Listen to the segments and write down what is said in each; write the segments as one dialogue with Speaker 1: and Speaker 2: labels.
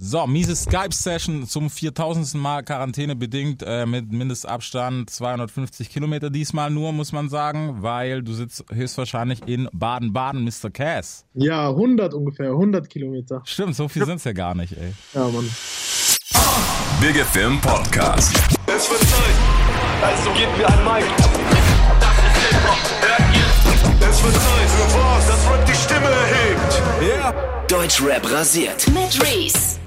Speaker 1: So, miese Skype-Session zum 4000. Mal Quarantäne bedingt äh, mit Mindestabstand 250 Kilometer diesmal nur, muss man sagen, weil du sitzt höchstwahrscheinlich in Baden-Baden, Mr. Cass.
Speaker 2: Ja, 100 ungefähr, 100 Kilometer.
Speaker 1: Stimmt, so viel sind's ja gar nicht, ey.
Speaker 2: Ja, Mann.
Speaker 3: Big FM Podcast.
Speaker 4: Es wird Zeit, also gebt mir ein Mic. Das ist Hip-Hop, hört ihr? Es wird Zeit für was, das Rap die Stimme erhebt.
Speaker 1: Yeah.
Speaker 5: Deutschrap rasiert.
Speaker 6: Mit Reese.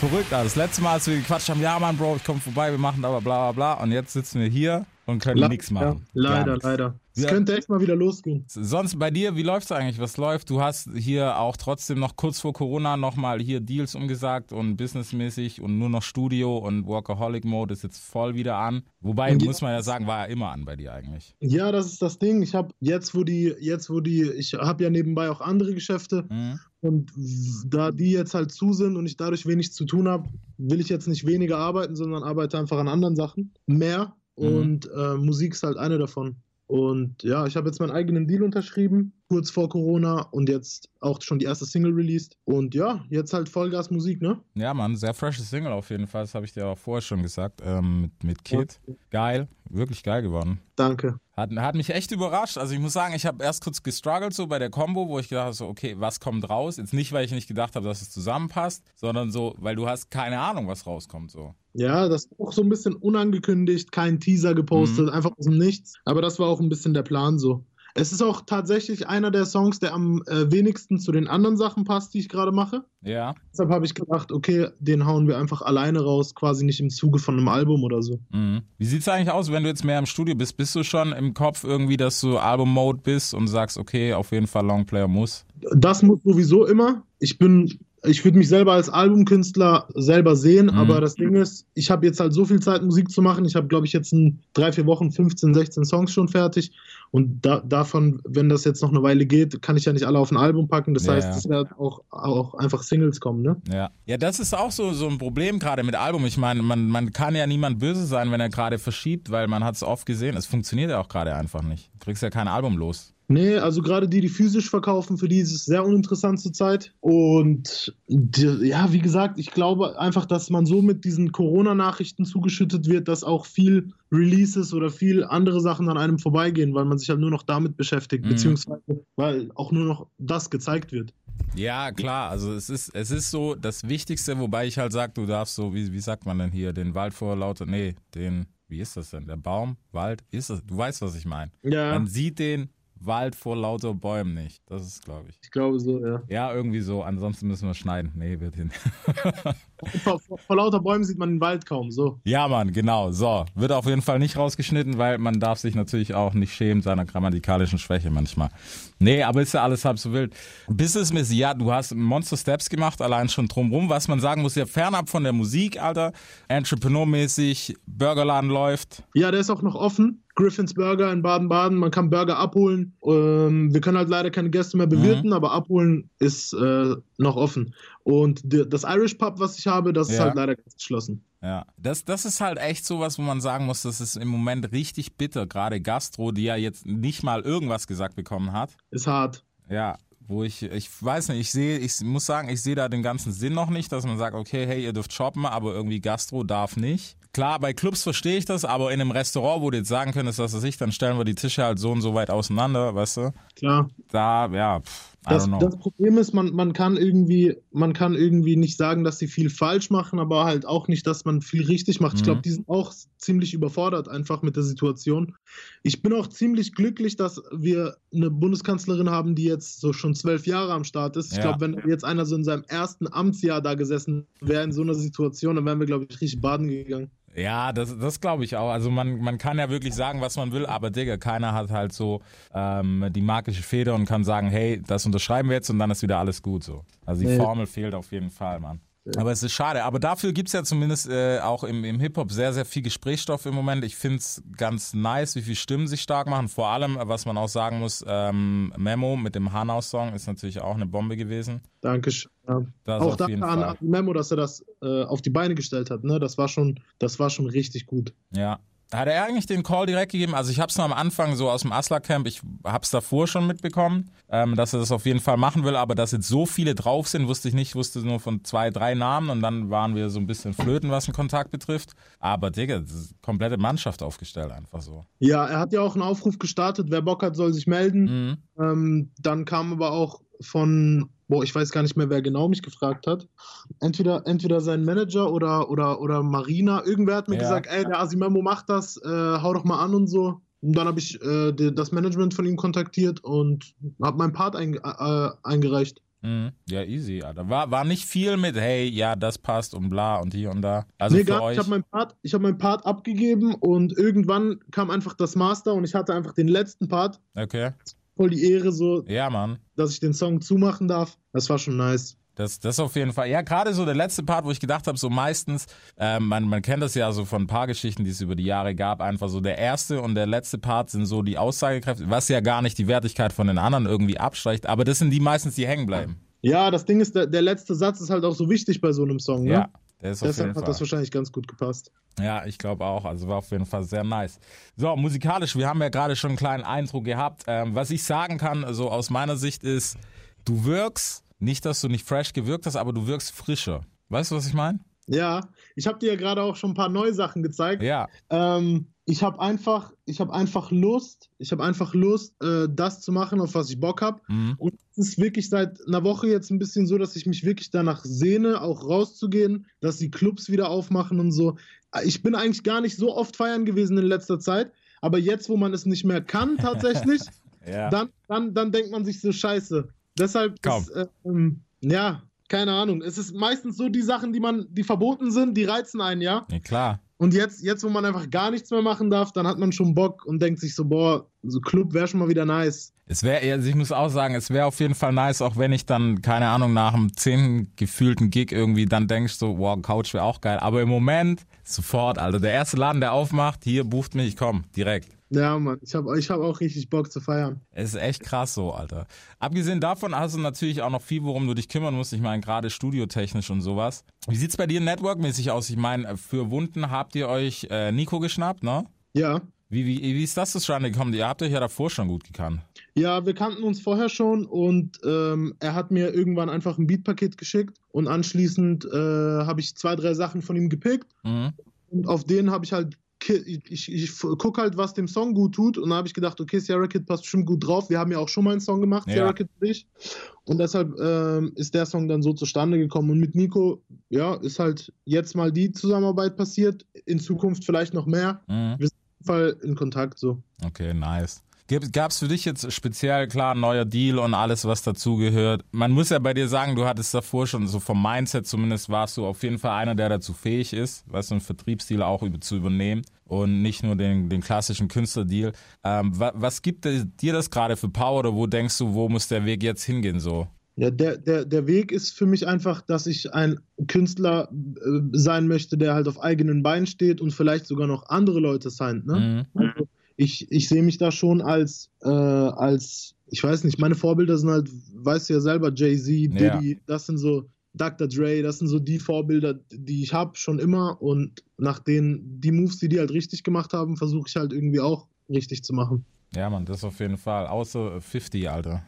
Speaker 1: Verrückt, Alter. Das letzte Mal, als wir gequatscht haben, ja, Mann, Bro, ich komm vorbei, wir machen aber bla bla bla. Und jetzt sitzen wir hier und können nichts machen.
Speaker 2: leider,
Speaker 1: nichts.
Speaker 2: leider. Es
Speaker 1: Ja.
Speaker 2: könnte echt mal wieder losgehen.
Speaker 1: Sonst bei dir, wie läuft's eigentlich? Was läuft? Du hast hier auch trotzdem noch kurz vor Corona nochmal hier Deals umgesagt und businessmäßig und nur noch Studio und Workaholic Mode ist jetzt voll wieder an. Wobei,
Speaker 2: Ja.
Speaker 1: muss man ja sagen, war ja immer an bei dir eigentlich.
Speaker 2: Ja, das ist das Ding. Ich habe jetzt, wo die, jetzt, wo die, ich habe ja nebenbei auch andere Geschäfte
Speaker 1: Mhm.
Speaker 2: Und da die jetzt halt zu sind und ich dadurch wenig zu tun habe, will ich jetzt nicht weniger arbeiten, sondern arbeite einfach an anderen Sachen mehr.
Speaker 1: Mhm.
Speaker 2: Und äh, Musik ist halt eine davon. Und ja, ich habe jetzt meinen eigenen Deal unterschrieben, kurz vor Corona und jetzt auch schon die erste Single released. Und ja, jetzt halt Vollgas Musik, ne?
Speaker 1: Ja, Mann, sehr freshes Single auf jeden Fall. Das habe ich dir auch vorher schon gesagt. Ähm, mit, mit Kid. Geil, wirklich geil geworden.
Speaker 2: Danke.
Speaker 1: Hat, hat mich echt überrascht. Also ich muss sagen, ich habe erst kurz gestruggelt so bei der Combo, wo ich gedacht habe, so, okay, was kommt raus? Jetzt nicht, weil ich nicht gedacht habe, dass es zusammenpasst, sondern so, weil du hast keine Ahnung, was rauskommt so.
Speaker 2: Ja, das war auch so ein bisschen unangekündigt, kein Teaser
Speaker 1: Mhm.
Speaker 2: gepostet, einfach aus dem Nichts. Aber das war auch ein bisschen der Plan so. Es ist auch tatsächlich einer der Songs, der am äh, wenigsten zu den anderen Sachen passt, die ich gerade mache.
Speaker 1: Ja.
Speaker 2: Deshalb habe ich gedacht, okay, den hauen wir einfach alleine raus, quasi nicht im Zuge von einem Album oder so.
Speaker 1: Mhm. Wie sieht's eigentlich aus, wenn du jetzt mehr im Studio bist? Bist du schon im Kopf irgendwie, dass du Album-Mode bist und sagst, okay, auf jeden Fall Longplayer muss?
Speaker 2: Das muss sowieso immer. Ich bin, ich würde mich selber als Albumkünstler selber sehen,
Speaker 1: Mhm.
Speaker 2: aber das Ding ist, ich habe jetzt halt so viel Zeit, Musik zu machen. Ich habe, glaube ich, jetzt in drei, vier Wochen 15, 16 Songs schon fertig. Und da, davon, wenn das jetzt noch eine Weile geht, kann ich ja nicht alle auf ein Album packen. Das
Speaker 1: Ja,
Speaker 2: heißt,
Speaker 1: ja.
Speaker 2: es werden auch, auch einfach Singles kommen, ne?
Speaker 1: Ja. Ja, das ist auch so, so ein Problem gerade mit Album. Ich meine, man, man kann ja niemand böse sein, wenn er gerade verschiebt, weil man hat es oft gesehen. Es funktioniert ja auch gerade einfach nicht. Du kriegst ja kein Album los.
Speaker 2: Nee, also gerade die, die physisch verkaufen, für die ist es sehr uninteressant zurzeit. Und die, ja, wie gesagt, ich glaube einfach, dass man so mit diesen Corona-Nachrichten zugeschüttet wird, dass auch viel Releases oder viel andere Sachen an einem vorbeigehen, weil man sich halt nur noch damit beschäftigt,
Speaker 1: Mhm.
Speaker 2: beziehungsweise weil auch nur noch das gezeigt wird.
Speaker 1: Ja, klar, also es ist, es ist so das Wichtigste, wobei ich halt sag, du darfst so, wie, wie sagt man denn hier, den Wald vor lauter, nee, den, wie ist das denn? Der Baum, Wald, wie ist das? Du weißt, was ich meine.
Speaker 2: Ja,
Speaker 1: Man sieht den Wald vor lauter Bäumen nicht. Das ist, glaube ich.
Speaker 2: ich glaube so, ja.
Speaker 1: Ja, irgendwie so. Ansonsten müssen wir schneiden. Nee, wird hin.
Speaker 2: Vor, vor, vor lauter Bäumen sieht man den Wald kaum, so.
Speaker 1: ja, Mann, genau. So. Wird auf jeden Fall nicht rausgeschnitten, weil man darf sich natürlich auch nicht schämen seiner grammatikalischen Schwäche manchmal. Nee, aber ist ja alles halb so wild. Businessmäßig, ja, du hast Monster Steps gemacht, allein schon drumrum. Was man sagen muss, ja fernab von der Musik, Alter. Entrepreneurmäßig, Burgerladen läuft.
Speaker 2: Ja, der ist auch noch offen. Griffins Burger in Baden-Baden. Man kann Burger abholen. Ähm, wir können halt leider keine Gäste mehr bewirten, aber abholen ist äh, noch offen. Und das Irish Pub, was ich habe, das ist
Speaker 1: Ja.
Speaker 2: halt leider ganz geschlossen.
Speaker 1: Ja, das, das ist halt echt sowas, wo man sagen muss, das ist im Moment richtig bitter. Gerade Gastro, die ja jetzt nicht mal irgendwas gesagt bekommen hat.
Speaker 2: Ist hart.
Speaker 1: Ja, wo ich, ich weiß nicht, ich sehe, ich muss sagen, ich sehe da den ganzen Sinn noch nicht, dass man sagt, okay, hey, ihr dürft shoppen, aber irgendwie Gastro darf nicht. Klar, bei Clubs verstehe ich das, aber in einem Restaurant, wo du jetzt sagen könntest, dass es ich, dann stellen wir die Tische halt so und so weit auseinander, weißt du?
Speaker 2: Klar.
Speaker 1: Da, ja, pff,
Speaker 2: Das, das Problem ist, man, man kann irgendwie, man kann irgendwie nicht sagen, dass sie viel falsch machen, aber halt auch nicht, dass man viel richtig macht. Ich
Speaker 1: Mhm.
Speaker 2: glaube, die sind auch ziemlich überfordert einfach mit der Situation. Ich bin auch ziemlich glücklich, dass wir eine Bundeskanzlerin haben, die jetzt so schon zwölf Jahre am Start ist. Ich
Speaker 1: Ja.
Speaker 2: glaube, wenn jetzt einer so in seinem ersten Amtsjahr da gesessen wäre in so einer Situation, dann wären wir, glaube ich, richtig baden gegangen.
Speaker 1: Ja, das, das glaube ich auch. Also man, man kann ja wirklich sagen, was man will, aber Digga, keiner hat halt so ähm, die magische Feder und kann sagen, hey, das unterschreiben wir jetzt und dann ist wieder alles gut so. Also die
Speaker 2: Nee.
Speaker 1: Formel fehlt auf jeden Fall, Mann. Aber es ist schade. Aber dafür gibt's ja zumindest äh, auch im, im Hip-Hop sehr, sehr viel Gesprächsstoff im Moment. Ich find's ganz nice, wie viele Stimmen sich stark machen. Vor allem, was man auch sagen muss, ähm, Memo mit dem Hanau-Song ist natürlich auch eine Bombe gewesen.
Speaker 2: Dankeschön. Ja.
Speaker 1: Das
Speaker 2: Auch danke an Memo, dass er das äh, auf die Beine gestellt hat. Ne? Das, war schon, das war schon richtig gut.
Speaker 1: Ja. Hat er eigentlich den Call direkt gegeben? Also ich habe es nur am Anfang so aus dem Asla-Camp, ich habe es davor schon mitbekommen, ähm, dass er das auf jeden Fall machen will, aber dass jetzt so viele drauf sind, wusste ich nicht, ich wusste nur von zwei, drei Namen und dann waren wir so ein bisschen flöten, was den Kontakt betrifft. Aber Digga, komplette Mannschaft aufgestellt, einfach so.
Speaker 2: Ja, er hat ja auch einen Aufruf gestartet, wer Bock hat, soll sich melden.
Speaker 1: Mhm.
Speaker 2: Ähm, dann kam aber auch von, boah, ich weiß gar nicht mehr, wer genau mich gefragt hat. Entweder, entweder sein Manager oder, oder, oder Marina. Irgendwer hat mir
Speaker 1: Ja.
Speaker 2: gesagt, ey, der Asimemo macht das, äh, hau doch mal an und so. Und dann habe ich äh, die, das Management von ihm kontaktiert und habe meinen Part einge äh, eingereicht.
Speaker 1: Mhm. Ja, easy, Alter. War, war nicht viel mit, hey, ja, das passt und bla und hier und da. Also
Speaker 2: nee,
Speaker 1: für
Speaker 2: gar. Ich habe meinen Part, ich hab meinen Part abgegeben und irgendwann kam einfach das Master und ich hatte einfach den letzten Part.
Speaker 1: okay.
Speaker 2: Voll die Ehre, so,
Speaker 1: Ja, Mann.
Speaker 2: dass ich den Song zumachen darf. Das war schon nice.
Speaker 1: Das, das auf jeden Fall. Ja, gerade so der letzte Part, wo ich gedacht habe, so meistens, ähm, man, man kennt das ja so von ein paar Geschichten, die es über die Jahre gab, einfach so der erste und der letzte Part sind so die Aussagekräfte, was ja gar nicht die Wertigkeit von den anderen irgendwie abschwächt, aber das sind die meistens, die hängen bleiben.
Speaker 2: Ja, das Ding ist, der, der letzte Satz ist halt auch so wichtig bei so einem Song, ne?
Speaker 1: Ja, der ist
Speaker 2: Deshalb hat das
Speaker 1: Fall.
Speaker 2: wahrscheinlich ganz gut gepasst.
Speaker 1: Ja, ich glaube auch. Also war auf jeden Fall sehr nice. So, musikalisch, wir haben ja gerade schon einen kleinen Eindruck gehabt. Ähm, was ich sagen kann, so aus meiner Sicht ist, du wirkst, nicht, dass du nicht fresh gewirkt hast, aber du wirkst frischer. Weißt du, was ich meine?
Speaker 2: Ja, ich habe dir ja gerade auch schon ein paar neue Sachen gezeigt.
Speaker 1: Ja.
Speaker 2: Ähm, ich habe einfach, ich habe einfach Lust, ich habe einfach Lust, äh, das zu machen, auf was ich Bock habe.
Speaker 1: Mhm.
Speaker 2: Und es ist wirklich seit einer Woche jetzt ein bisschen so, dass ich mich wirklich danach sehne, auch rauszugehen, dass die Clubs wieder aufmachen und so. Ich bin eigentlich gar nicht so oft feiern gewesen in letzter Zeit, aber jetzt, wo man es nicht mehr kann tatsächlich,
Speaker 1: Ja.
Speaker 2: dann, dann, dann denkt man sich so scheiße. Deshalb ist, äh, ähm, ja, keine Ahnung. Es ist meistens so die Sachen, die man, die verboten sind, die reizen einen, ja.
Speaker 1: ja, klar.
Speaker 2: Und jetzt, jetzt, wo man einfach gar nichts mehr machen darf, dann hat man schon Bock und denkt sich so, boah, so Club wäre schon mal wieder nice.
Speaker 1: Es wäre, also ich muss auch sagen, es wäre auf jeden Fall nice, auch wenn ich dann, keine Ahnung, nach dem zehnten gefühlten Gig irgendwie dann denkst so, wow, Couch wäre auch geil. Aber im Moment, sofort, Alter. Der erste Laden, der aufmacht, hier bucht mich, ich komm, direkt.
Speaker 2: Ja, Mann, ich habe ich hab auch richtig Bock zu feiern.
Speaker 1: Es ist echt krass so, Alter. Abgesehen davon hast du natürlich auch noch viel, worum du dich kümmern musst. Ich meine, gerade studiotechnisch und sowas. Wie sieht's bei dir networkmäßig aus? Ich meine, für Wunden habt ihr euch äh, Nico geschnappt, ne?
Speaker 2: Ja.
Speaker 1: Wie, wie, wie ist das zustande gekommen? Ihr habt euch ja davor schon gut gekannt.
Speaker 2: Ja, wir kannten uns vorher schon und ähm, er hat mir irgendwann einfach ein Beatpaket geschickt und anschließend äh, habe ich zwei, drei Sachen von ihm gepickt
Speaker 1: Mhm.
Speaker 2: und auf denen habe ich halt, ich, ich, gucke halt, was dem Song gut tut und dann habe ich gedacht, okay, Sierra Kid passt bestimmt gut drauf. Wir haben ja auch schon mal einen Song gemacht,
Speaker 1: Ja.
Speaker 2: Sierra Kid und ich. Und deshalb ähm, ist der Song dann so zustande gekommen. Und mit Nico, ja, ist halt jetzt mal die Zusammenarbeit passiert, in Zukunft vielleicht noch mehr.
Speaker 1: Mhm.
Speaker 2: Auf jeden Fall in Kontakt so.
Speaker 1: Okay, nice. Gab es für dich jetzt speziell klar ein neuer Deal und alles, was dazugehört? Man muss ja bei dir sagen, du hattest davor schon, so vom Mindset zumindest, warst du auf jeden Fall einer, der dazu fähig ist, weißt du, einen Vertriebsdeal auch über, zu übernehmen und nicht nur den, den klassischen Künstlerdeal. Ähm, wa, was gibt dir das gerade für Power oder wo denkst du, wo muss der Weg jetzt hingehen so?
Speaker 2: Ja, der, der, der Weg ist für mich einfach, dass ich ein Künstler äh, sein möchte, der halt auf eigenen Beinen steht und vielleicht sogar noch andere Leute signed. Ne?
Speaker 1: Mhm.
Speaker 2: Also ich, ich sehe mich da schon als, äh, als, ich weiß nicht, meine Vorbilder sind halt, weißt du ja selber, Jay-Z,
Speaker 1: Ja.
Speaker 2: Diddy, das sind so Dr. Dre, das sind so die Vorbilder, die ich habe schon immer und nach denen, die Moves, die die halt richtig gemacht haben, versuche ich halt irgendwie auch richtig zu machen.
Speaker 1: Ja, Mann, das auf jeden Fall. Außer 50, Alter.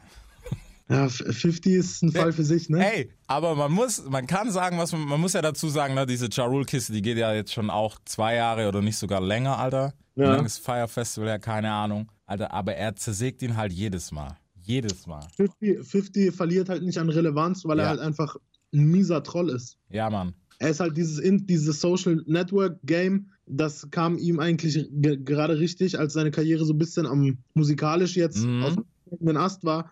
Speaker 2: Ja, F- 50 ist ein Fall für sich, ne?
Speaker 1: Ey, aber man muss, man kann sagen, was man, man muss ja dazu sagen, ne, diese Ja Rule-Kiste, die geht ja jetzt schon auch zwei Jahre oder nicht sogar länger, Alter.
Speaker 2: Ja.
Speaker 1: lange ist Fire Festival ja, keine Ahnung. Alter, aber er zersägt ihn halt jedes Mal. Jedes Mal.
Speaker 2: 50, 50 verliert halt nicht an Relevanz, weil
Speaker 1: Ja.
Speaker 2: er halt einfach ein mieser Troll ist.
Speaker 1: Ja, Mann.
Speaker 2: Er ist halt dieses, dieses Social Network Game, das kam ihm eigentlich ge gerade richtig, als seine Karriere so ein bisschen am musikalisch jetzt
Speaker 1: Mhm.
Speaker 2: auf dem Ast war,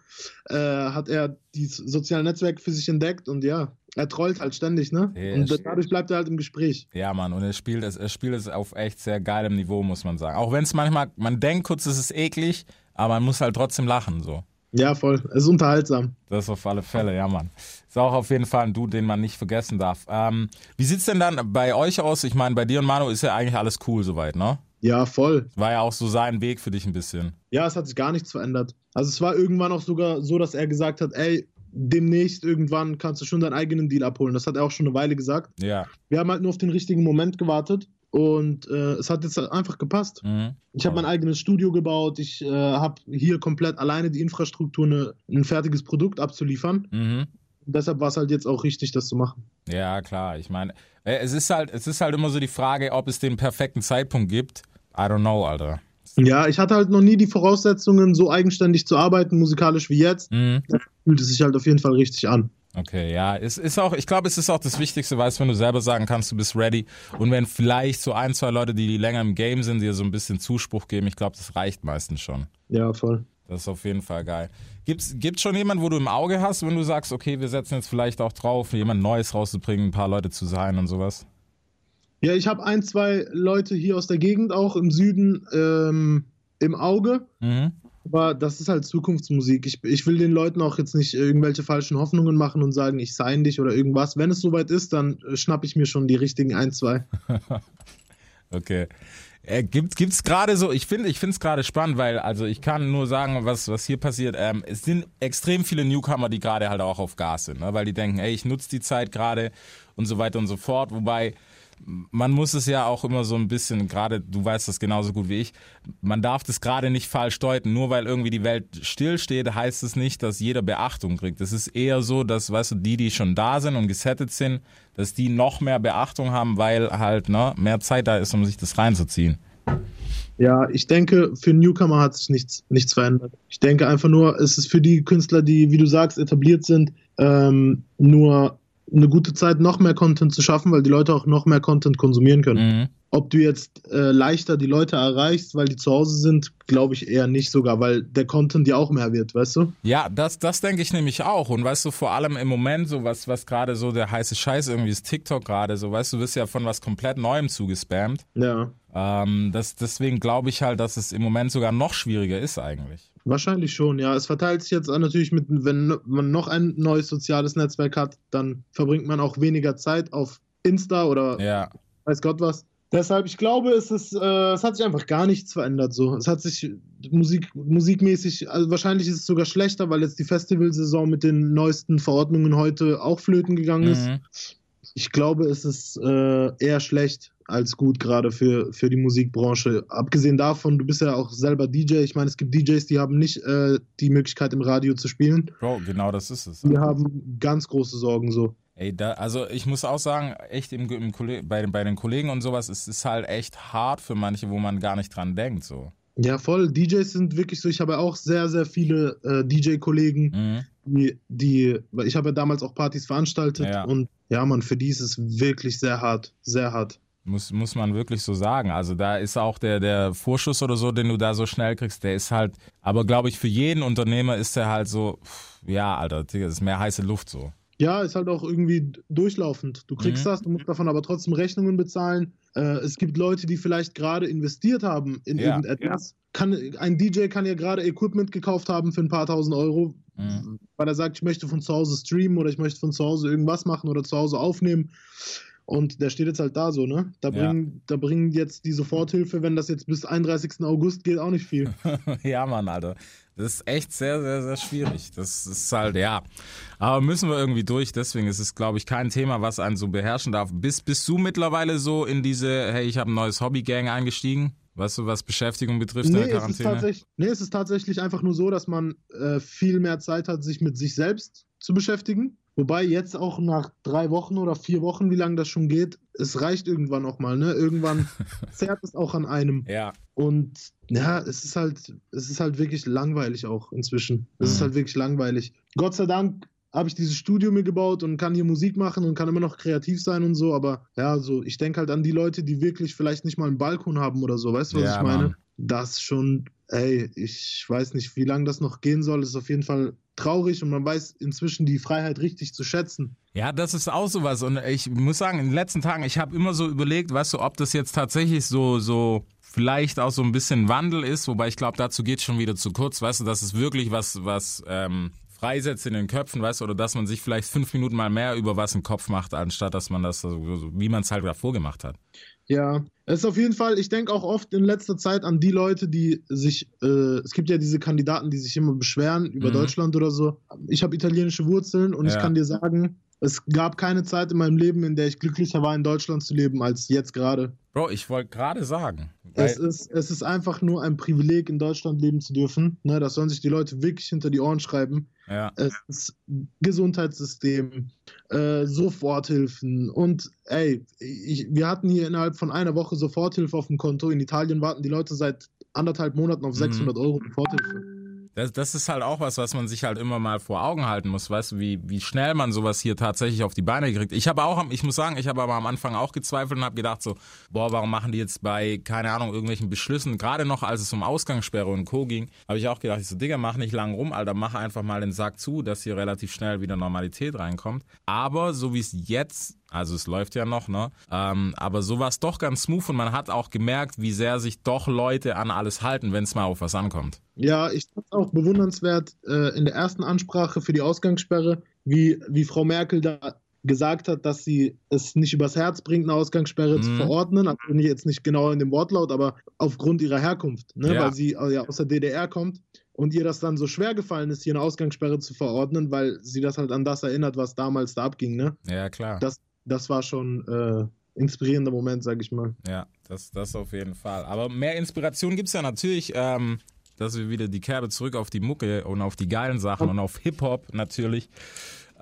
Speaker 2: äh, hat er die sozialen Netzwerke für sich entdeckt und ja, er trollt halt ständig, ne?
Speaker 1: Ja,
Speaker 2: und dadurch bleibt er halt im Gespräch.
Speaker 1: Ja, Mann. Und er spielt es, er spielt es auf echt sehr geilem Niveau, muss man sagen. Auch wenn es manchmal, man denkt kurz, es ist eklig, aber man muss halt trotzdem lachen, so.
Speaker 2: Ja, voll. Es ist unterhaltsam.
Speaker 1: Das auf alle Fälle, ja, Mann. Ist auch auf jeden Fall ein Dude, den man nicht vergessen darf. Ähm, wie sieht's denn dann bei euch aus? Ich meine, bei dir und Manu ist ja eigentlich alles cool soweit, ne?
Speaker 2: Ja, voll.
Speaker 1: War ja auch so sein Weg für dich ein bisschen.
Speaker 2: Ja, es hat sich gar nichts verändert. Also es war irgendwann auch sogar so, dass er gesagt hat, ey, demnächst irgendwann kannst du schon deinen eigenen Deal abholen. Das hat er auch schon eine Weile gesagt.
Speaker 1: Ja.
Speaker 2: Wir haben halt nur auf den richtigen Moment gewartet. Und äh, es hat jetzt einfach gepasst.
Speaker 1: Mhm.
Speaker 2: Ich habe mein eigenes Studio gebaut. Ich äh, habe hier komplett alleine die Infrastruktur, eine, ein fertiges Produkt abzuliefern.
Speaker 1: Mhm.
Speaker 2: Deshalb war es halt jetzt auch richtig, das zu machen.
Speaker 1: Ja, klar. Ich meine, äh, es ist halt, es ist halt immer so die Frage, ob es den perfekten Zeitpunkt gibt. I don't know, Alter.
Speaker 2: Ja, ich hatte halt noch nie die Voraussetzungen, so eigenständig zu arbeiten, musikalisch wie jetzt.
Speaker 1: Mhm.
Speaker 2: Fühlt es sich halt auf jeden Fall richtig an.
Speaker 1: Okay, ja, es ist auch, ich glaube, es ist auch das Wichtigste, weißt, wenn du selber sagen kannst, du bist ready und wenn vielleicht so ein, zwei Leute, die länger im Game sind, dir so ein bisschen Zuspruch geben, ich glaube, das reicht meistens schon.
Speaker 2: Ja, voll.
Speaker 1: Das ist auf jeden Fall geil. Gibt's, gibt's schon jemanden, wo du im Auge hast, wenn du sagst, okay, wir setzen jetzt vielleicht auch drauf, jemand Neues rauszubringen, ein paar Leute zu sein und sowas?
Speaker 2: Ja, ich habe ein, zwei Leute hier aus der Gegend auch im Süden ähm, im Auge.
Speaker 1: Mhm.
Speaker 2: Aber das ist halt Zukunftsmusik. Ich, ich will den Leuten auch jetzt nicht irgendwelche falschen Hoffnungen machen und sagen, ich sein dich oder irgendwas. Wenn es soweit ist, dann äh, schnapp ich mir schon die richtigen ein, zwei.
Speaker 1: Okay. Äh, gibt gibt's gerade so, ich finde ich finde es gerade spannend, weil also ich kann nur sagen, was was hier passiert, ähm, es sind extrem viele Newcomer, die gerade halt auch auf Gas sind, ne? weil die denken, ey, ich nutze die Zeit gerade und so weiter und so fort, wobei man muss es ja auch immer so ein bisschen, gerade du weißt das genauso gut wie ich, man darf das gerade nicht falsch deuten. Nur weil irgendwie die Welt stillsteht, heißt es nicht, dass jeder Beachtung kriegt. Es ist eher so, dass, weißt du, die, die schon da sind und gesettet sind, dass die noch mehr Beachtung haben, weil halt ne, mehr Zeit da ist, um sich das reinzuziehen.
Speaker 2: Ja, ich denke, für Newcomer hat sich nichts, nichts verändert. Ich denke einfach nur, es ist für die Künstler, die, wie du sagst, etabliert sind, ähm, nur eine gute Zeit, noch mehr Content zu schaffen, weil die Leute auch noch mehr Content konsumieren können.
Speaker 1: Mhm.
Speaker 2: Ob du jetzt äh, leichter die Leute erreichst, weil die zu Hause sind, glaube ich eher nicht sogar, weil der Content ja auch mehr wird, weißt du?
Speaker 1: Ja, das, das denke ich nämlich auch. Und weißt du, vor allem im Moment, so was, was gerade so der heiße Scheiß irgendwie ist, TikTok gerade, so weißt du, du wirst ja von was komplett Neuem zugespammt.
Speaker 2: Ja.
Speaker 1: Ähm, das, deswegen glaube ich halt, dass es im Moment sogar noch schwieriger ist eigentlich.
Speaker 2: Wahrscheinlich schon, ja. Es verteilt sich jetzt natürlich mit, wenn man noch ein neues soziales Netzwerk hat, dann verbringt man auch weniger Zeit auf Insta oder
Speaker 1: Ja.
Speaker 2: weiß Gott was. Deshalb, ich glaube, es, ist, äh, es hat sich einfach gar nichts verändert. So. Es hat sich Musik, musikmäßig, also wahrscheinlich ist es sogar schlechter, weil jetzt die Festivalsaison mit den neuesten Verordnungen heute auch flöten gegangen ist.
Speaker 1: Mhm.
Speaker 2: Ich glaube, es ist äh, eher schlecht als gut, gerade für, für die Musikbranche. Abgesehen davon, du bist ja auch selber DJ. Ich meine, es gibt DJs, die haben nicht äh, die Möglichkeit, im Radio zu spielen.
Speaker 1: Bro, genau das ist es.
Speaker 2: Die haben ganz große Sorgen so.
Speaker 1: Ey, da, also ich muss auch sagen, echt im, im bei, den- bei den Kollegen und sowas, es ist halt echt hart für manche, wo man gar nicht dran denkt. So.
Speaker 2: Ja, voll. DJs sind wirklich so. Ich habe auch sehr, sehr viele äh, DJ-Kollegen,
Speaker 1: Mhm.
Speaker 2: die, die, weil ich habe ja damals auch Partys veranstaltet
Speaker 1: Ja.
Speaker 2: und ja, man, für die ist es wirklich sehr hart, sehr hart.
Speaker 1: Muss, muss man wirklich so sagen. Also da ist auch der, der Vorschuss oder so, den du da so schnell kriegst, der ist halt, aber glaube ich, für jeden Unternehmer ist der halt so, pff, ja, Alter, das ist mehr heiße Luft so.
Speaker 2: Ja, ist halt auch irgendwie durchlaufend. Du kriegst
Speaker 1: Mhm.
Speaker 2: das, du musst davon aber trotzdem Rechnungen bezahlen. Äh, es gibt Leute, die vielleicht gerade investiert haben in
Speaker 1: Ja.
Speaker 2: irgendetwas. Kann, ein DJ kann ja gerade Equipment gekauft haben für ein paar tausend Euro,
Speaker 1: Mhm.
Speaker 2: weil er sagt, ich möchte von zu Hause streamen oder ich möchte von zu Hause irgendwas machen oder zu Hause aufnehmen. Und der steht jetzt halt da so, ne? Da
Speaker 1: Ja.
Speaker 2: bringen, da bringen jetzt die Soforthilfe, wenn das jetzt bis 31. August geht, auch nicht viel.
Speaker 1: ja, Mann, Alter. Das ist echt sehr, sehr, sehr schwierig. Das ist halt, ja. Aber müssen wir irgendwie durch. Deswegen ist es, glaube ich, kein Thema, was einen so beherrschen darf. Bist, bist du mittlerweile so in diese, hey, ich habe ein neues Hobby-Gang eingestiegen? Weißt du, was Beschäftigung betrifft in
Speaker 2: Nee
Speaker 1: der
Speaker 2: es, ist
Speaker 1: Quarantäne?
Speaker 2: tatsächlich, nee, es ist tatsächlich einfach nur so, dass man äh, viel mehr Zeit hat, sich mit sich selbst zu beschäftigen. Wobei jetzt auch nach drei Wochen oder vier Wochen, wie lange das schon geht, es reicht irgendwann auch mal. Ne? Irgendwann zerrt es auch an einem.
Speaker 1: Ja,
Speaker 2: Und ja, es ist halt, es ist halt wirklich langweilig auch inzwischen. Es ist
Speaker 1: Mhm.
Speaker 2: halt wirklich langweilig. Gott sei Dank habe ich dieses Studio mir gebaut und kann hier Musik machen und kann immer noch kreativ sein und so, aber ja, so, ich denke halt an die Leute, die wirklich vielleicht nicht mal einen Balkon haben oder so, weißt du, was
Speaker 1: Ja,
Speaker 2: ich meine?
Speaker 1: Mann.
Speaker 2: Das schon, ey, ich weiß nicht, wie lange das noch gehen soll, ist auf jeden Fall traurig und man weiß inzwischen die Freiheit richtig zu schätzen.
Speaker 1: Ja, das ist auch sowas. Und ich muss sagen, in den letzten Tagen, ich habe immer so überlegt, weißt du, ob das jetzt tatsächlich so, so vielleicht auch so ein bisschen Wandel ist, wobei ich glaube, dazu geht schon wieder zu kurz, weißt du, dass es wirklich was, was ähm, freisetzt in den Köpfen, weißt du, oder dass man sich vielleicht fünf Minuten mal mehr über was im Kopf macht, anstatt dass man das so, so wie man es halt davor gemacht hat.
Speaker 2: Ja, es ist auf jeden Fall, ich denke auch oft in letzter Zeit an die Leute, die sich, äh, es gibt ja diese Kandidaten, die sich immer beschweren über
Speaker 1: Mhm.
Speaker 2: Deutschland oder so. Ich habe italienische Wurzeln und ich
Speaker 1: Ja.
Speaker 2: kann dir sagen, Es gab keine Zeit in meinem Leben, in der ich glücklicher war, in Deutschland zu leben, als jetzt gerade.
Speaker 1: Bro, ich wollte gerade sagen.
Speaker 2: Es ist, es ist einfach nur ein Privileg, in Deutschland leben zu dürfen. Ne, das sollen sich die Leute wirklich hinter die Ohren schreiben.
Speaker 1: ja.
Speaker 2: Es ist Gesundheitssystem, äh, Soforthilfen und ey, ich, wir hatten hier innerhalb von einer Woche Soforthilfe auf dem Konto. In Italien warten die Leute seit anderthalb Monaten auf
Speaker 1: Mhm.
Speaker 2: 600 Euro Soforthilfe.
Speaker 1: Das, das ist halt auch was, was man sich halt immer mal vor Augen halten muss, weißt du, wie, wie schnell man sowas hier tatsächlich auf die Beine kriegt. Ich habe auch, ich muss sagen, ich habe aber am Anfang auch gezweifelt und habe gedacht so, boah, warum machen die jetzt bei, keine Ahnung, irgendwelchen Beschlüssen, gerade noch als es um Ausgangssperre und Co. ging, habe ich auch gedacht, ich so, Digga, mach nicht lang rum, Alter, mach einfach mal den Sack zu, dass hier relativ schnell wieder Normalität reinkommt. Aber so wie es jetzt also es läuft ja noch, ne? Ähm, aber so war es doch ganz smooth und man hat auch gemerkt, wie sehr sich doch Leute an alles halten, wenn es mal auf was ankommt.
Speaker 2: Ja, ich fand es auch bewundernswert äh, in der ersten Ansprache für die Ausgangssperre, wie, wie Frau Merkel da gesagt hat, dass sie es nicht übers Herz bringt, eine Ausgangssperre zu
Speaker 1: Mhm.
Speaker 2: verordnen. Also nicht- jetzt nicht genau in dem Wortlaut, aber aufgrund ihrer Herkunft, ne?
Speaker 1: Ja.
Speaker 2: weil sie äh, ja aus der DDR kommt und ihr das dann so schwer gefallen ist, hier eine Ausgangssperre zu verordnen, weil sie das halt an das erinnert, was damals da abging. Ne?
Speaker 1: Ja, klar.
Speaker 2: Das, das war schon äh, inspirierender Moment, sag ich mal.
Speaker 1: Ja, das, das auf jeden Fall. Aber mehr Inspiration gibt's ja natürlich, ähm, dass wir wieder die Kerbe zurück auf die Mucke und auf die geilen Sachen und auf Hip-Hop natürlich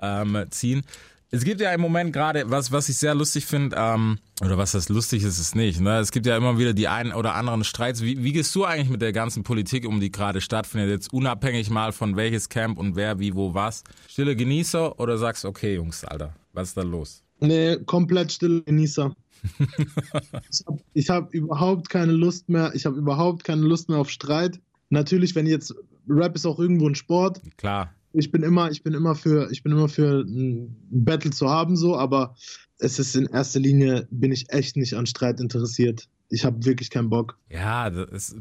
Speaker 1: ähm, ziehen. Es gibt ja im Moment gerade, was, was ich sehr lustig finde, ähm, oder was das lustig ist, ist es nicht. Ne? Es gibt ja immer wieder die einen oder anderen Streits. Wie, wie gehst du eigentlich mit der ganzen Politik um, die gerade stattfindet? Jetzt unabhängig mal von welches Camp und wer, wie, wo, was. Stille Genießer oder sagst, okay, Jungs, Alter, was ist da los?
Speaker 2: Nee, komplett stille Genießer. ich habe hab überhaupt keine Lust mehr. Ich habe überhaupt keine Lust mehr auf Streit. Natürlich, wenn jetzt Rap ist auch irgendwo ein Sport.
Speaker 1: Klar,
Speaker 2: Ich bin immer, ich bin immer für, ich bin immer für ein Battle zu haben so, aber es ist in erster Linie bin ich echt nicht an Streit interessiert. Ich habe wirklich keinen Bock.
Speaker 1: Ja, ist,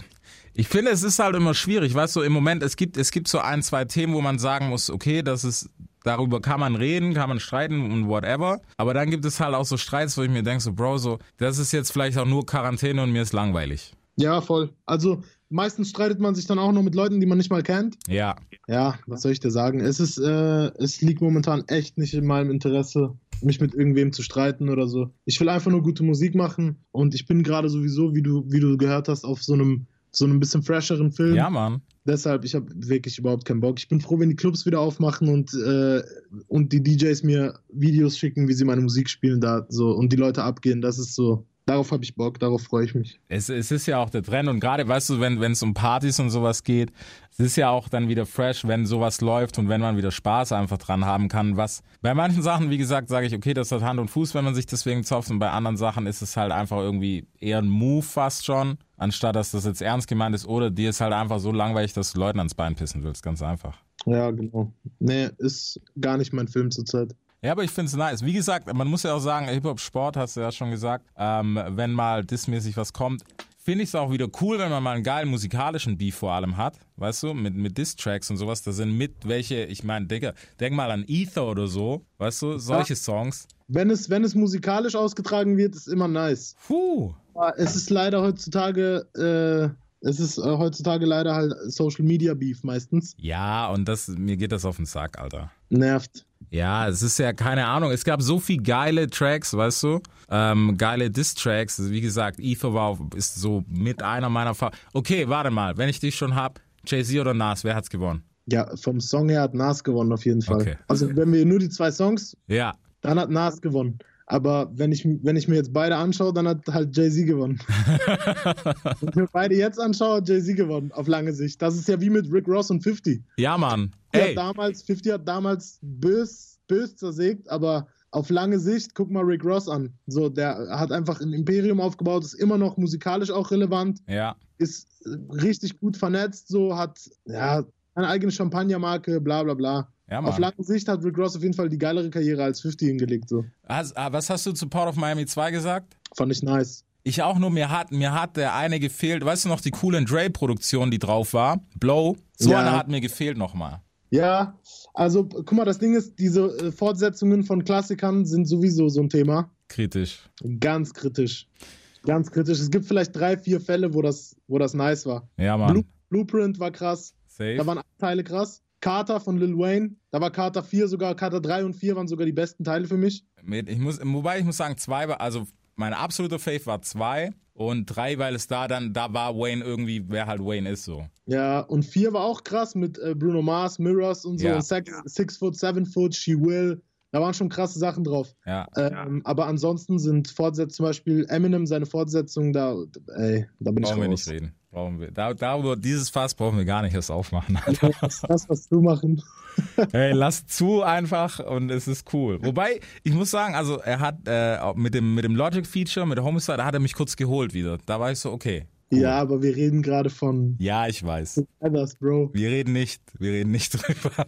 Speaker 1: ich finde, es ist halt immer schwierig, weißt du, im Moment, es gibt, es gibt so ein, zwei Themen, wo man sagen muss, okay, das ist, darüber kann man reden, kann man streiten und whatever. Aber dann gibt es halt auch so Streits, wo ich mir denke, so, Bro, so, das ist jetzt vielleicht auch nur Quarantäne und mir ist langweilig.
Speaker 2: Ja, voll. Also meistens streitet man sich dann auch noch mit Leuten, die man nicht mal kennt.
Speaker 1: Ja,
Speaker 2: Ja, was soll ich dir sagen? Es ist, äh, es liegt momentan echt nicht in meinem Interesse, mich mit irgendwem zu streiten oder so. Ich will einfach nur gute Musik machen und ich bin gerade sowieso, wie du, wie du gehört hast, auf so einem, so einem bisschen fresheren Film.
Speaker 1: ja, Mann.
Speaker 2: Deshalb, ich habe wirklich überhaupt keinen Bock. Ich bin froh, wenn die Clubs wieder aufmachen und, äh, und die DJs mir Videos schicken, wie sie meine Musik spielen da so und die Leute abgehen. Das ist so, darauf habe ich Bock, darauf freue ich mich.
Speaker 1: Es, es ist ja auch der Trend und gerade, weißt du, wenn es um Partys und sowas geht, es ist ja auch dann wieder fresh, wenn sowas läuft und wenn man wieder Spaß einfach dran haben kann. Was bei manchen Sachen, wie gesagt, sage ich, okay, das hat Hand und Fuß, wenn man sich deswegen zopft und bei anderen Sachen ist es halt einfach irgendwie eher ein Move fast schon, anstatt dass das jetzt ernst gemeint ist oder dir ist halt einfach so langweilig, dass du Leuten ans Bein pissen willst, ganz einfach.
Speaker 2: Ja, genau. Nee, ist gar nicht mein Film zurzeit.
Speaker 1: Ja, aber ich finde es nice. Wie gesagt, man muss ja auch sagen, Hip-Hop-Sport, hast du ja schon gesagt, ähm, wenn mal dismäßig was kommt, finde ich es auch wieder cool, wenn man mal einen geilen musikalischen Beef vor allem hat, weißt du, mit, mit Diss-Tracks und sowas, da sind mit welche, ich meine, Digga, denk mal an Ether oder so, weißt du, solche Songs.
Speaker 2: Wenn es, wenn es musikalisch ausgetragen wird, ist immer nice.
Speaker 1: Puh.
Speaker 2: Aber es ist leider heutzutage, äh, es ist äh, heutzutage leider halt Social Media Beef meistens.
Speaker 1: Ja, und das, mir geht das auf den Sack, Alter.
Speaker 2: Nervt.
Speaker 1: Ja, es ist ja keine Ahnung. Es gab so viel geile Tracks, weißt du? Ähm, geile Diss-Tracks. Wie gesagt, Ether war, ist so mit einer meiner Fa Okay, warte mal. Wenn ich dich schon hab, Jay-Z oder Nas, wer hat's gewonnen?
Speaker 2: Ja, vom Song her hat Nas gewonnen auf jeden Fall.
Speaker 1: Okay.
Speaker 2: Also wenn wir nur die zwei Songs,
Speaker 1: Ja.
Speaker 2: dann hat Nas gewonnen. Aber wenn ich, wenn ich mir jetzt beide anschaue, dann hat halt Jay-Z gewonnen. wenn ich mir beide jetzt anschaue, hat Jay-Z gewonnen, auf lange Sicht. Das ist ja wie mit Rick Ross und 50.
Speaker 1: Ja, Mann.
Speaker 2: 50
Speaker 1: Ey,
Speaker 2: hat damals, 50 hat damals bös, bös zersägt, aber auf lange Sicht, guck mal Rick Ross an. So, der hat einfach ein Imperium aufgebaut, ist immer noch musikalisch auch relevant,
Speaker 1: ja.
Speaker 2: ist richtig gut vernetzt, so, hat, ja, eine eigene Champagnermarke, bla bla bla.
Speaker 1: Ja,
Speaker 2: Auf lange Sicht hat Rick Ross auf jeden Fall die geilere Karriere als 50 hingelegt, so.
Speaker 1: Has, ah, was hast du zu Port of Miami 2 gesagt?
Speaker 2: Fand ich nice.
Speaker 1: Ich auch nur, mir hat, mir hat der eine gefehlt. Weißt du noch, die Cool and Dre-Produktion, die drauf war? Blow? So
Speaker 2: Ja.
Speaker 1: eine hat mir gefehlt nochmal.
Speaker 2: Ja, also, guck mal, das Ding ist, diese äh, Fortsetzungen von Klassikern sind sowieso so ein Thema.
Speaker 1: Kritisch.
Speaker 2: Ganz kritisch. Ganz kritisch. Es gibt vielleicht drei, vier Fälle, wo das, wo das nice war.
Speaker 1: Ja, Mann.
Speaker 2: Blue, Blueprint war krass.
Speaker 1: Safe.
Speaker 2: Da waren alle Teile krass. Carter von Lil Wayne. Da war Carter 4 sogar, Carter 3 und 4 waren sogar die besten Teile für mich.
Speaker 1: Ich muss, wobei ich muss sagen, zwei war, also mein absoluter Fave war zwei und drei, weil es da dann, da war Wayne irgendwie, wer halt Wayne ist so.
Speaker 2: Ja, und 4 war auch krass mit äh, Bruno Mars, Mirrors und so.
Speaker 1: Ja.
Speaker 2: Und Six, Six Foot, Seven Foot, She Will. Da waren schon krasse Sachen drauf.
Speaker 1: Ja.
Speaker 2: Ähm, Aber ansonsten sind Fortsetzungen, zum Beispiel Eminem, seine Fortsetzung, da, ey, da bin
Speaker 1: Brauchen
Speaker 2: ich
Speaker 1: wir
Speaker 2: raus.
Speaker 1: nicht reden. Brauchen wir. Da, darüber, dieses Fass brauchen wir gar nicht erst aufmachen.
Speaker 2: Das, das, was du machen.
Speaker 1: hey, lass zu einfach und es ist cool. Wobei, ich muss sagen, also er hat äh, mit dem, mit dem Logic-Feature, mit der Homicide, da hat er mich kurz geholt wieder. Da war ich so, okay. cool.
Speaker 2: Ja, aber wir reden gerade von
Speaker 1: Ja, ich weiß.
Speaker 2: Others, Bro.
Speaker 1: Wir reden nicht, wir reden nicht drüber.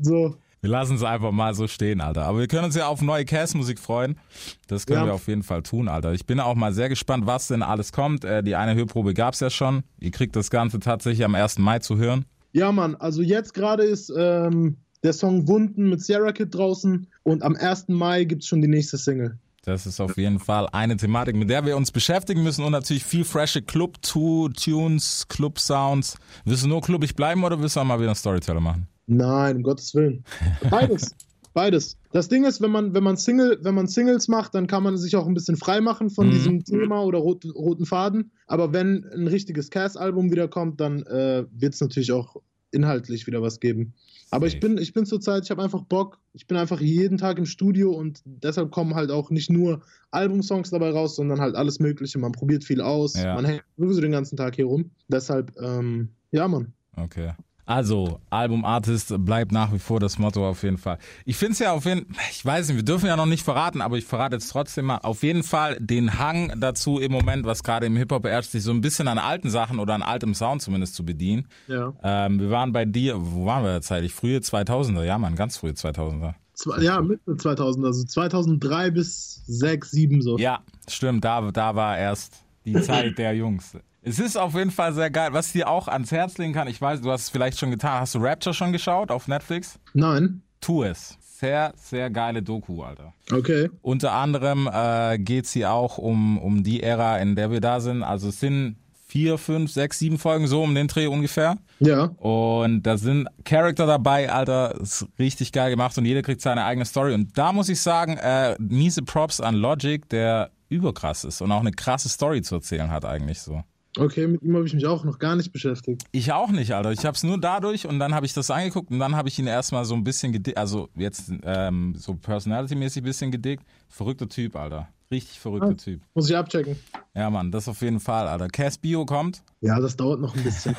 Speaker 2: So,
Speaker 1: Wir lassen es einfach mal so stehen, Alter. Aber wir können uns ja auf neue Cast-Musik freuen. Das können
Speaker 2: Ja.
Speaker 1: wir auf jeden Fall tun, Alter. Ich bin auch mal sehr gespannt, was denn alles kommt. Äh, die eine Hörprobe gab's ja schon. Ihr kriegt das Ganze tatsächlich am 1. Mai zu hören.
Speaker 2: Ja, Mann, also jetzt gerade ist ähm, der Song Wunden mit Sierra Kid draußen und am 1. Mai gibt es schon die nächste Single.
Speaker 1: Das ist auf jeden Fall eine Thematik, mit der wir uns beschäftigen müssen und natürlich viel frische Club-Tunes, Club-Sounds. Willst du nur clubbig bleiben oder willst du auch mal wieder einen Storyteller machen?
Speaker 2: Nein, um Gottes Willen. Beides. Beides. Das Ding ist, wenn man, wenn man Single, wenn man Singles macht, dann kann man sich auch ein bisschen frei machen von
Speaker 1: Mhm.
Speaker 2: diesem Thema oder roten, roten Faden. Aber wenn ein richtiges Cast-Album wiederkommt, dann äh, wird es natürlich auch inhaltlich wieder was geben. Aber ich bin, ich bin zurzeit, ich habe einfach Bock. Ich bin einfach jeden Tag im Studio und deshalb kommen halt auch nicht nur Albumsongs dabei raus, sondern halt alles Mögliche. Man probiert viel aus.
Speaker 1: Ja.
Speaker 2: Man hängt sowieso den ganzen Tag hier rum. Deshalb, ähm, ja, Mann.
Speaker 1: Okay. Also, Album Artist bleibt nach wie vor das Motto auf jeden Fall. Ich finde es ja auf jeden ich weiß nicht, wir dürfen ja noch nicht verraten, aber ich verrate jetzt trotzdem mal auf jeden Fall den Hang dazu im Moment, was gerade im Hip-Hop herrscht, sich so ein bisschen an alten Sachen oder an altem Sound zumindest zu bedienen.
Speaker 2: Ja.
Speaker 1: Ähm, wir waren bei dir, wo waren wir da zeitlich? Frühe 2000er, ja man, ganz frühe 2000er.
Speaker 2: Zwei, ja, Mitte 2000, also 2003 bis 6, 7 so.
Speaker 1: Ja, stimmt, da, da war erst die Zeit der Jungs. Es ist auf jeden Fall sehr geil. Was ich dir auch ans Herz legen kann, ich weiß, du hast es vielleicht schon getan. Hast du Rapture schon geschaut auf Netflix?
Speaker 2: Nein.
Speaker 1: Tu es. Sehr, sehr geile Doku, Alter.
Speaker 2: Okay.
Speaker 1: Unter anderem äh, geht es hier auch um, um die Ära, in der wir da sind. Also es sind vier, fünf, sechs, sieben Folgen so um den Dreh ungefähr.
Speaker 2: Ja.
Speaker 1: Und da sind Charakter dabei, Alter, ist richtig geil gemacht und jeder kriegt seine eigene Story. Und da muss ich sagen, äh, miese Props an Logic, der überkrass ist und auch eine krasse Story zu erzählen hat eigentlich so.
Speaker 2: Okay, mit ihm habe ich mich auch noch gar nicht beschäftigt.
Speaker 1: Ich auch nicht, Alter. Ich habe es nur dadurch und dann habe ich das angeguckt und dann habe ich ihn erstmal so ein bisschen gedickt, also jetzt ähm, so personality-mäßig ein bisschen gedickt. Verrückter Typ, Alter. Richtig verrückter
Speaker 2: Ah.
Speaker 1: Typ.
Speaker 2: Muss ich abchecken.
Speaker 1: Ja, Mann, das auf jeden Fall, Alter. Cass Bio kommt.
Speaker 2: Ja, das dauert noch ein bisschen.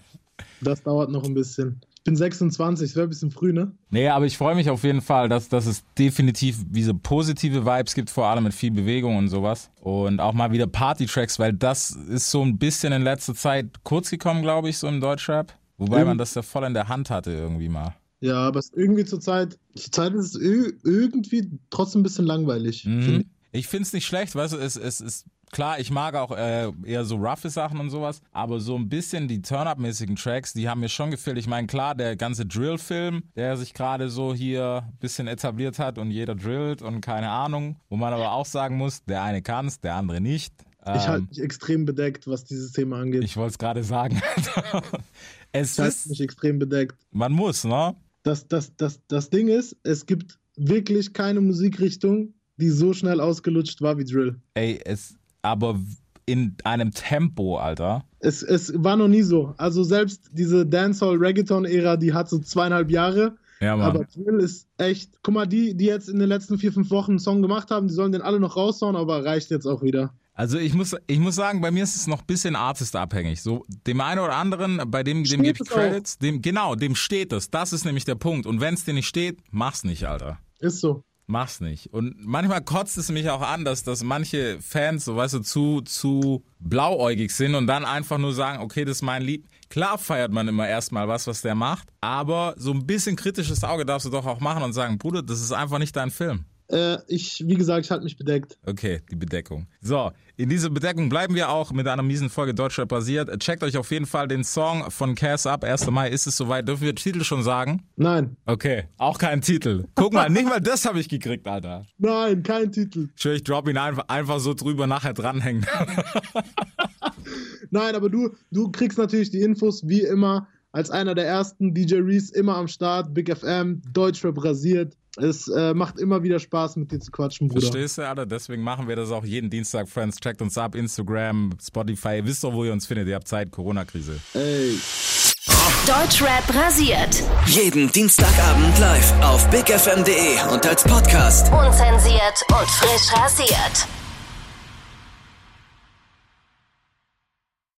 Speaker 2: das dauert noch ein bisschen. Ich bin 26, das wäre ein bisschen früh, ne?
Speaker 1: Nee, aber ich freue mich auf jeden Fall, dass, dass es definitiv diese positive Vibes gibt, vor allem mit viel Bewegung und sowas. Und auch mal wieder Party-Tracks, weil das ist so ein bisschen in letzter Zeit kurz gekommen, glaube ich, so im Deutschrap. Wobei
Speaker 2: Ja.
Speaker 1: man das ja voll in der Hand hatte irgendwie mal.
Speaker 2: Ja, aber es ist irgendwie zur Zeit, zur Zeit ist es irgendwie trotzdem ein bisschen langweilig. finde
Speaker 1: Mhm.
Speaker 2: ich.
Speaker 1: Ich find's nicht schlecht, weißt du, es, es ist klar, ich mag auch äh, eher so roughe Sachen und sowas, aber so ein bisschen die Turn-Up-mäßigen Tracks, die haben mir schon gefehlt. Ich meine, klar, der ganze Drill-Film, der sich gerade so hier ein bisschen etabliert hat und jeder drillt und keine Ahnung, wo man aber auch sagen muss, der eine kann's, der andere nicht. Ähm,
Speaker 2: Ich halte mich extrem bedeckt, was dieses Thema angeht. Ich
Speaker 1: ich wollte es gerade sagen. es
Speaker 2: halte
Speaker 1: ist,
Speaker 2: mich extrem bedeckt.
Speaker 1: man muss, ne?
Speaker 2: Das, das, das, das Ding ist, es gibt wirklich keine Musikrichtung, die so schnell ausgelutscht war wie Drill.
Speaker 1: Ey, es, aber in einem Tempo, Alter.
Speaker 2: Es, es war noch nie so. Also selbst diese Dancehall-Reggaeton-Ära, die hat so zweieinhalb Jahre.
Speaker 1: Ja, Mann.
Speaker 2: Aber Drill ist echt. Guck mal, die, die jetzt in den letzten vier, fünf Wochen einen Song gemacht haben, die sollen den alle noch raushauen, aber reicht jetzt auch wieder.
Speaker 1: Also ich muss, ich muss sagen, bei mir ist es noch ein bisschen artistabhängig. So dem einen oder anderen, bei dem, dem
Speaker 2: Steht
Speaker 1: gebe ich
Speaker 2: auch.
Speaker 1: Credits, dem, genau, dem steht es. Das ist nämlich der Punkt. Und wenn es dir nicht steht, mach's nicht, Alter.
Speaker 2: Ist so.
Speaker 1: Mach's nicht. Und manchmal kotzt es mich auch an, dass, dass manche Fans, so weißt du, zu, zu blauäugig sind und dann einfach nur sagen, okay, das ist mein Lied. Klar feiert man immer erstmal was, was der macht, aber so ein bisschen kritisches Auge darfst du doch auch machen und sagen, Bruder, das ist einfach nicht dein Film.
Speaker 2: Äh, ich, wie gesagt, ich halte mich bedeckt.
Speaker 1: Okay, die Bedeckung. So, in dieser Bedeckung bleiben wir auch mit einer miesen Folge Deutschrap basiert. Checkt euch auf jeden Fall den Song von Cass ab. 1. Mai ist es soweit. Dürfen wir den Titel schon sagen?
Speaker 2: Nein,
Speaker 1: Okay, auch kein Titel. Guck mal, nicht mal das habe ich gekriegt, Alter.
Speaker 2: nein, kein Titel.
Speaker 1: Ich ich drop ihn einfach, einfach so drüber nachher dranhängen.
Speaker 2: Nein, aber du, du kriegst natürlich die Infos wie immer als einer der ersten DJ Reese immer am Start, Big FM, Deutschrap rasiert. Es äh, macht immer wieder Spaß, mit dir zu quatschen, Bruder.
Speaker 1: Verstehst du, Alter? Deswegen machen wir das auch jeden Dienstag, Friends. Checkt uns ab, Instagram, Spotify. Ihr wisst doch, wo ihr uns findet. Ihr habt Zeit, Corona-Krise.
Speaker 2: Ey.
Speaker 5: Deutschrap rasiert.
Speaker 6: Jeden Dienstagabend live auf bigfm.de und als Podcast.
Speaker 5: Unzensiert und frisch rasiert.